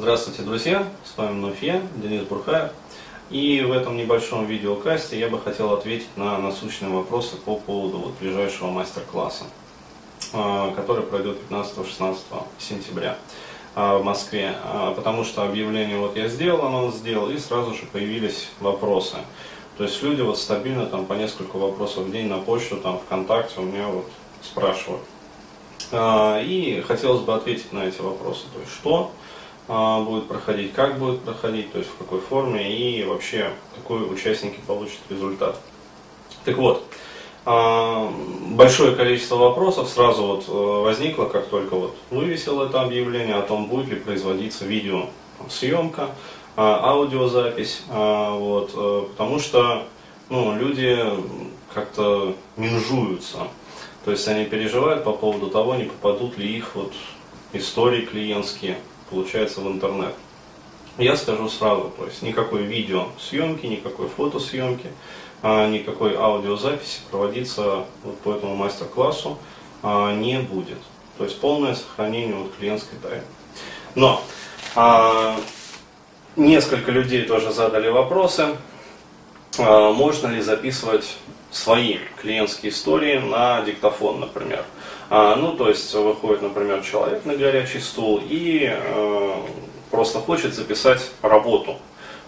Здравствуйте, друзья! С вами вновь я, Денис Бурхаев. И в этом небольшом видеокасте я бы хотел ответить на насущные вопросы по поводу вот ближайшего мастер-класса, а, который пройдет 15-16 сентября а, в Москве. А, потому что объявление вот я сделал, анонс сделал, и сразу же появились вопросы. То есть люди вот стабильно там по несколько вопросов в день на почту, там ВКонтакте у меня вот спрашивают. И хотелось бы ответить на эти вопросы. То есть что будет проходить, как будет проходить, то есть в какой форме и вообще какой участники получат результат. Так вот, а, большое количество вопросов сразу вот э, возникло, как только вот вывесил это объявление о том, будет ли производиться видеосъемка, а, аудиозапись, вот, э, потому что ну, люди как-то минжуются, то есть они переживают по поводу того, не попадут ли их вот истории клиентские получается в интернет. Я скажу сразу, то есть никакой видеосъемки, никакой фотосъемки, а, никакой аудиозаписи проводиться вот по этому мастер-классу а, не будет. То есть полное сохранение вот клиентской тайны. Но а, несколько людей тоже задали вопросы, можно ли записывать свои клиентские истории на диктофон, например. А, ну, то есть выходит, например, человек на горячий стул и э, просто хочет записать работу.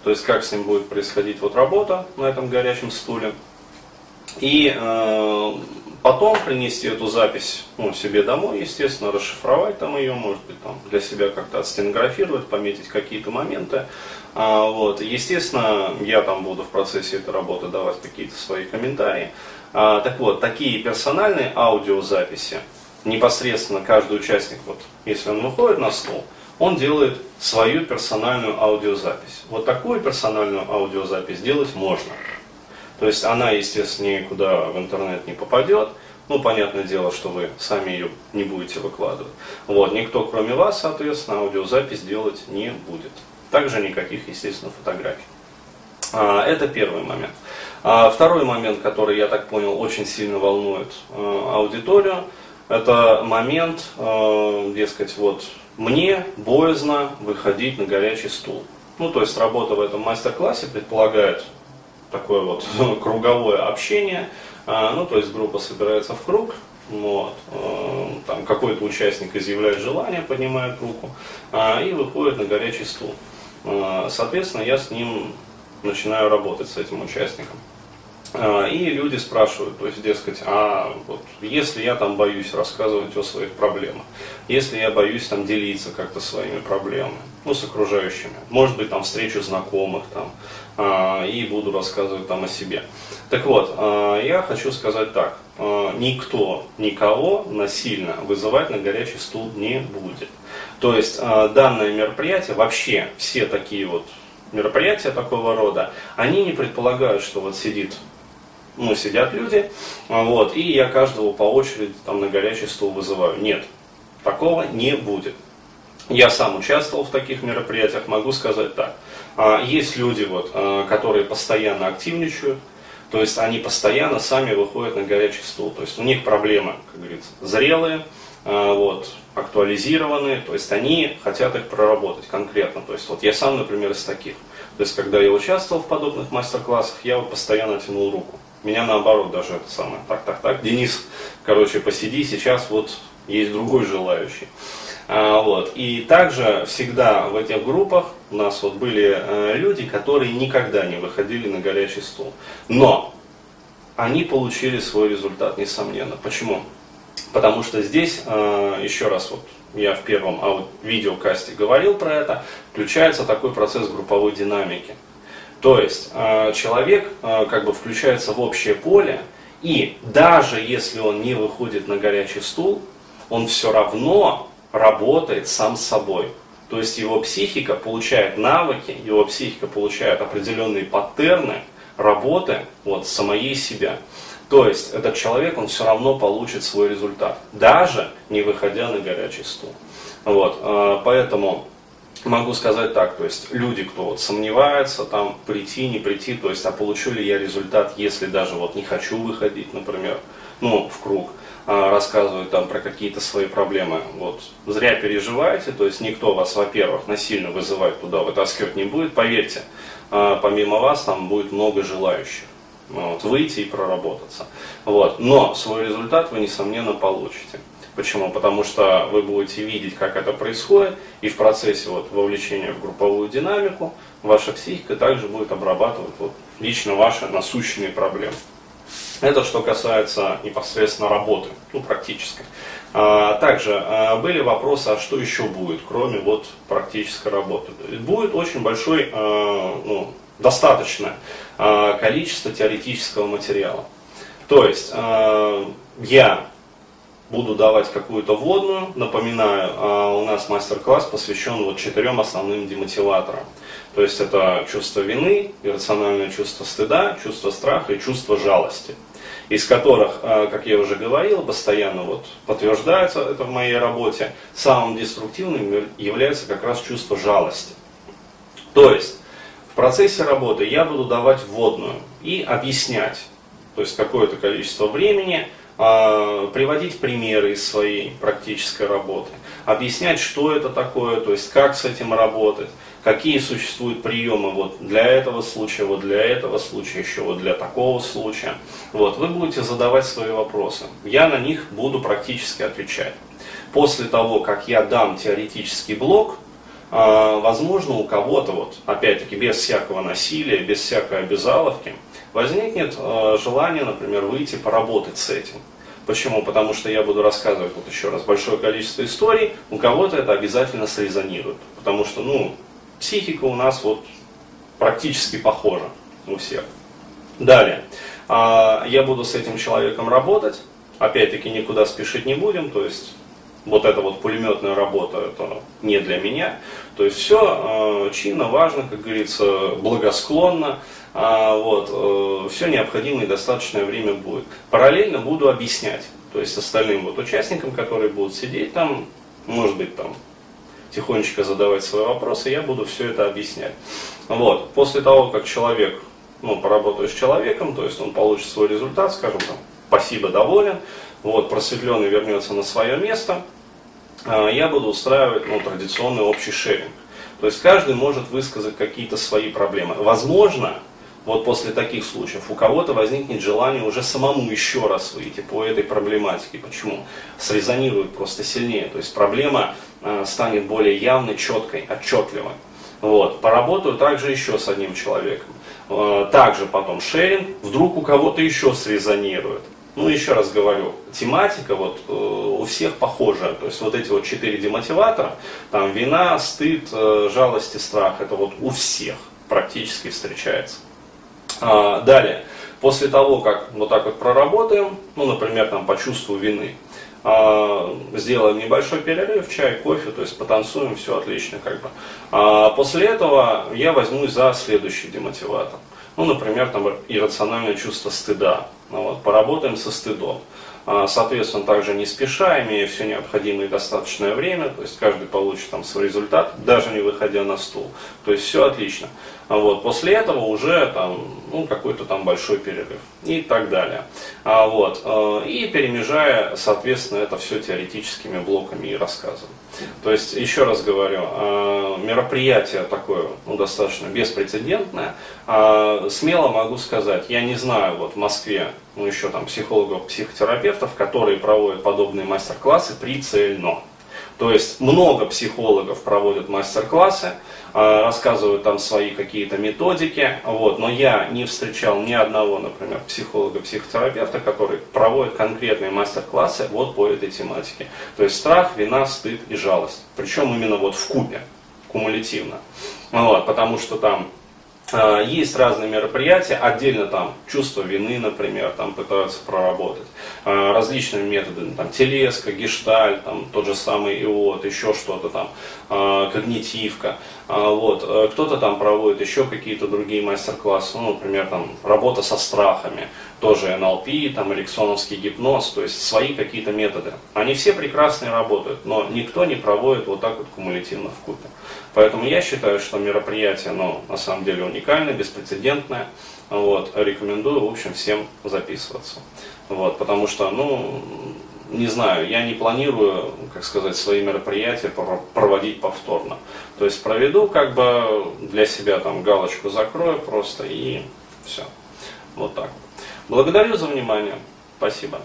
То есть как с ним будет происходить вот работа на этом горячем стуле. И потом принести эту запись ну, себе домой, естественно, расшифровать там ее, может быть, там, для себя как-то отстенографировать, пометить какие-то моменты. А, вот. Естественно, я там буду в процессе этой работы давать какие-то свои комментарии. А, так вот, такие персональные аудиозаписи, непосредственно каждый участник, вот, если он выходит на стол, он делает свою персональную аудиозапись. Вот такую персональную аудиозапись делать можно. То есть она, естественно, никуда в интернет не попадет. Ну, понятное дело, что вы сами ее не будете выкладывать. Вот, никто, кроме вас, соответственно, аудиозапись делать не будет. Также никаких, естественно, фотографий. А, это первый момент. А второй момент, который, я так понял, очень сильно волнует э, аудиторию, это момент, э, дескать, вот мне боязно выходить на горячий стул. Ну, то есть работа в этом мастер-классе предполагает такое вот круговое общение. А, ну, то есть группа собирается в круг, вот, э, там какой-то участник изъявляет желание, поднимает руку а, и выходит на горячий стул. Соответственно, я с ним начинаю работать с этим участником. А, и люди спрашивают, то есть, дескать, а вот если я там боюсь рассказывать о своих проблемах, если я боюсь там делиться как-то своими проблемами, ну, с окружающими, может быть, там встречу знакомых там, а, и буду рассказывать там о себе. Так вот, а, я хочу сказать так, никто никого насильно вызывать на горячий стул не будет. То есть, данное мероприятие, вообще все такие вот мероприятия такого рода, они не предполагают, что вот сидит ну, сидят люди, вот, и я каждого по очереди там на горячий стол вызываю. Нет, такого не будет. Я сам участвовал в таких мероприятиях, могу сказать так. А, есть люди, вот, а, которые постоянно активничают, то есть они постоянно сами выходят на горячий стол. То есть у них проблемы, как говорится, зрелые, а, вот, актуализированные, то есть они хотят их проработать конкретно. То есть вот я сам, например, из таких. То есть когда я участвовал в подобных мастер-классах, я вот постоянно тянул руку. Меня наоборот даже это самое. Так, так, так, Денис, короче, посиди, сейчас вот есть другой желающий. А, вот. И также всегда в этих группах у нас вот были э, люди, которые никогда не выходили на горячий стол. Но они получили свой результат, несомненно. Почему? Потому что здесь, э, еще раз, вот я в первом а, видеокасте говорил про это, включается такой процесс групповой динамики. То есть э, человек э, как бы включается в общее поле, и даже если он не выходит на горячий стул, он все равно работает сам с собой. То есть его психика получает навыки, его психика получает определенные паттерны работы вот, самой себя. То есть этот человек, он все равно получит свой результат, даже не выходя на горячий стул. Вот, э, поэтому могу сказать так, то есть люди, кто вот сомневается, там прийти, не прийти, то есть а получу ли я результат, если даже вот не хочу выходить, например, ну, в круг, а, рассказывают там про какие-то свои проблемы. Вот. Зря переживаете, то есть никто вас, во-первых, насильно вызывать туда вытаскивать не будет, поверьте, а, помимо вас там будет много желающих вот, выйти и проработаться. Вот. Но свой результат вы, несомненно, получите. Почему? Потому что вы будете видеть, как это происходит, и в процессе вот, вовлечения в групповую динамику ваша психика также будет обрабатывать вот, лично ваши насущные проблемы. Это что касается непосредственно работы, ну, практической. А, также а, были вопросы, а что еще будет, кроме вот практической работы. Будет очень большой, а, ну, достаточное количество теоретического материала. То есть я буду давать какую-то вводную. Напоминаю, у нас мастер-класс посвящен вот четырем основным демотиваторам. То есть это чувство вины, иррациональное чувство стыда, чувство страха и чувство жалости из которых, э, как я уже говорил, постоянно вот подтверждается это в моей работе, самым деструктивным является как раз чувство жалости. То есть в процессе работы я буду давать вводную и объяснять, то есть какое-то количество времени, приводить примеры из своей практической работы, объяснять, что это такое, то есть как с этим работать, какие существуют приемы вот для этого случая, вот для этого случая, еще вот для такого случая. Вот, вы будете задавать свои вопросы. Я на них буду практически отвечать. После того, как я дам теоретический блок, а, возможно, у кого-то, вот, опять-таки, без всякого насилия, без всякой обязаловки, возникнет а, желание, например, выйти поработать с этим. Почему? Потому что я буду рассказывать, вот еще раз, большое количество историй, у кого-то это обязательно срезонирует. Потому что, ну, психика у нас вот практически похожа у всех. Далее. А, я буду с этим человеком работать. Опять-таки никуда спешить не будем. То есть вот эта вот пулеметная работа, это не для меня. То есть все а, чинно, важно, как говорится, благосклонно. А, вот, э, все необходимое и достаточное время будет. Параллельно буду объяснять. То есть остальным вот участникам, которые будут сидеть там, может быть там тихонечко задавать свои вопросы, я буду все это объяснять. Вот. После того, как человек, ну, поработает с человеком, то есть он получит свой результат, скажем там, спасибо, доволен, вот, просветленный вернется на свое место, а, я буду устраивать ну, традиционный общий шеринг. То есть каждый может высказать какие-то свои проблемы. Возможно, вот после таких случаев у кого-то возникнет желание уже самому еще раз выйти по этой проблематике. Почему? Срезонирует просто сильнее. То есть проблема э, станет более явной, четкой, отчетливой. Вот. Поработаю также еще с одним человеком. Э, также потом шеринг, вдруг у кого-то еще срезонирует. Ну, еще раз говорю, тематика вот э, у всех похожая. То есть вот эти вот четыре демотиватора, там вина, стыд, э, жалость и страх, это вот у всех практически встречается. А, далее, после того, как вот так вот проработаем, ну, например, там по чувству вины, а, сделаем небольшой перерыв, чай, кофе, то есть потанцуем, все отлично как бы. А после этого я возьмусь за следующий демотиватор. Ну, например, там иррациональное чувство стыда. Ну, вот, поработаем со стыдом. А, соответственно, также не спеша, имея все необходимое и достаточное время, то есть каждый получит там свой результат, даже не выходя на стул. То есть все отлично. А вот, после этого уже там, ну, какой-то там большой перерыв и так далее. А, вот, э, и перемежая, соответственно, это все теоретическими блоками и рассказом. То есть, еще раз говорю, э, мероприятие такое ну, достаточно беспрецедентное. А, смело могу сказать, я не знаю, вот в Москве ну, еще там психологов, психотерапевтов, которые проводят подобные мастер-классы прицельно. То есть много психологов проводят мастер-классы, а, рассказывают там свои какие-то методики, вот, но я не встречал ни одного, например, психолога-психотерапевта, который проводит конкретные мастер-классы вот по этой тематике. То есть страх, вина, стыд и жалость. Причем именно вот в купе, кумулятивно. Вот, потому что там есть разные мероприятия, отдельно там чувство вины, например, там пытаются проработать. А, различными методами, там телеска, гешталь, там тот же самый ИОТ, еще что-то там, а, когнитивка, вот, э, кто-то там проводит еще какие-то другие мастер-классы, ну, например, там работа со страхами, тоже НЛП, там эриксоновский гипноз, то есть свои какие-то методы. Они все прекрасные работают, но никто не проводит вот так вот кумулятивно в купе. Поэтому я считаю, что мероприятие, ну, на самом деле уникальное, беспрецедентное. Вот, рекомендую, в общем, всем записываться. Вот, потому что, ну, не знаю, я не планирую, как сказать, свои мероприятия проводить повторно. То есть проведу как бы для себя там галочку закрою просто и все. Вот так. Благодарю за внимание. Спасибо.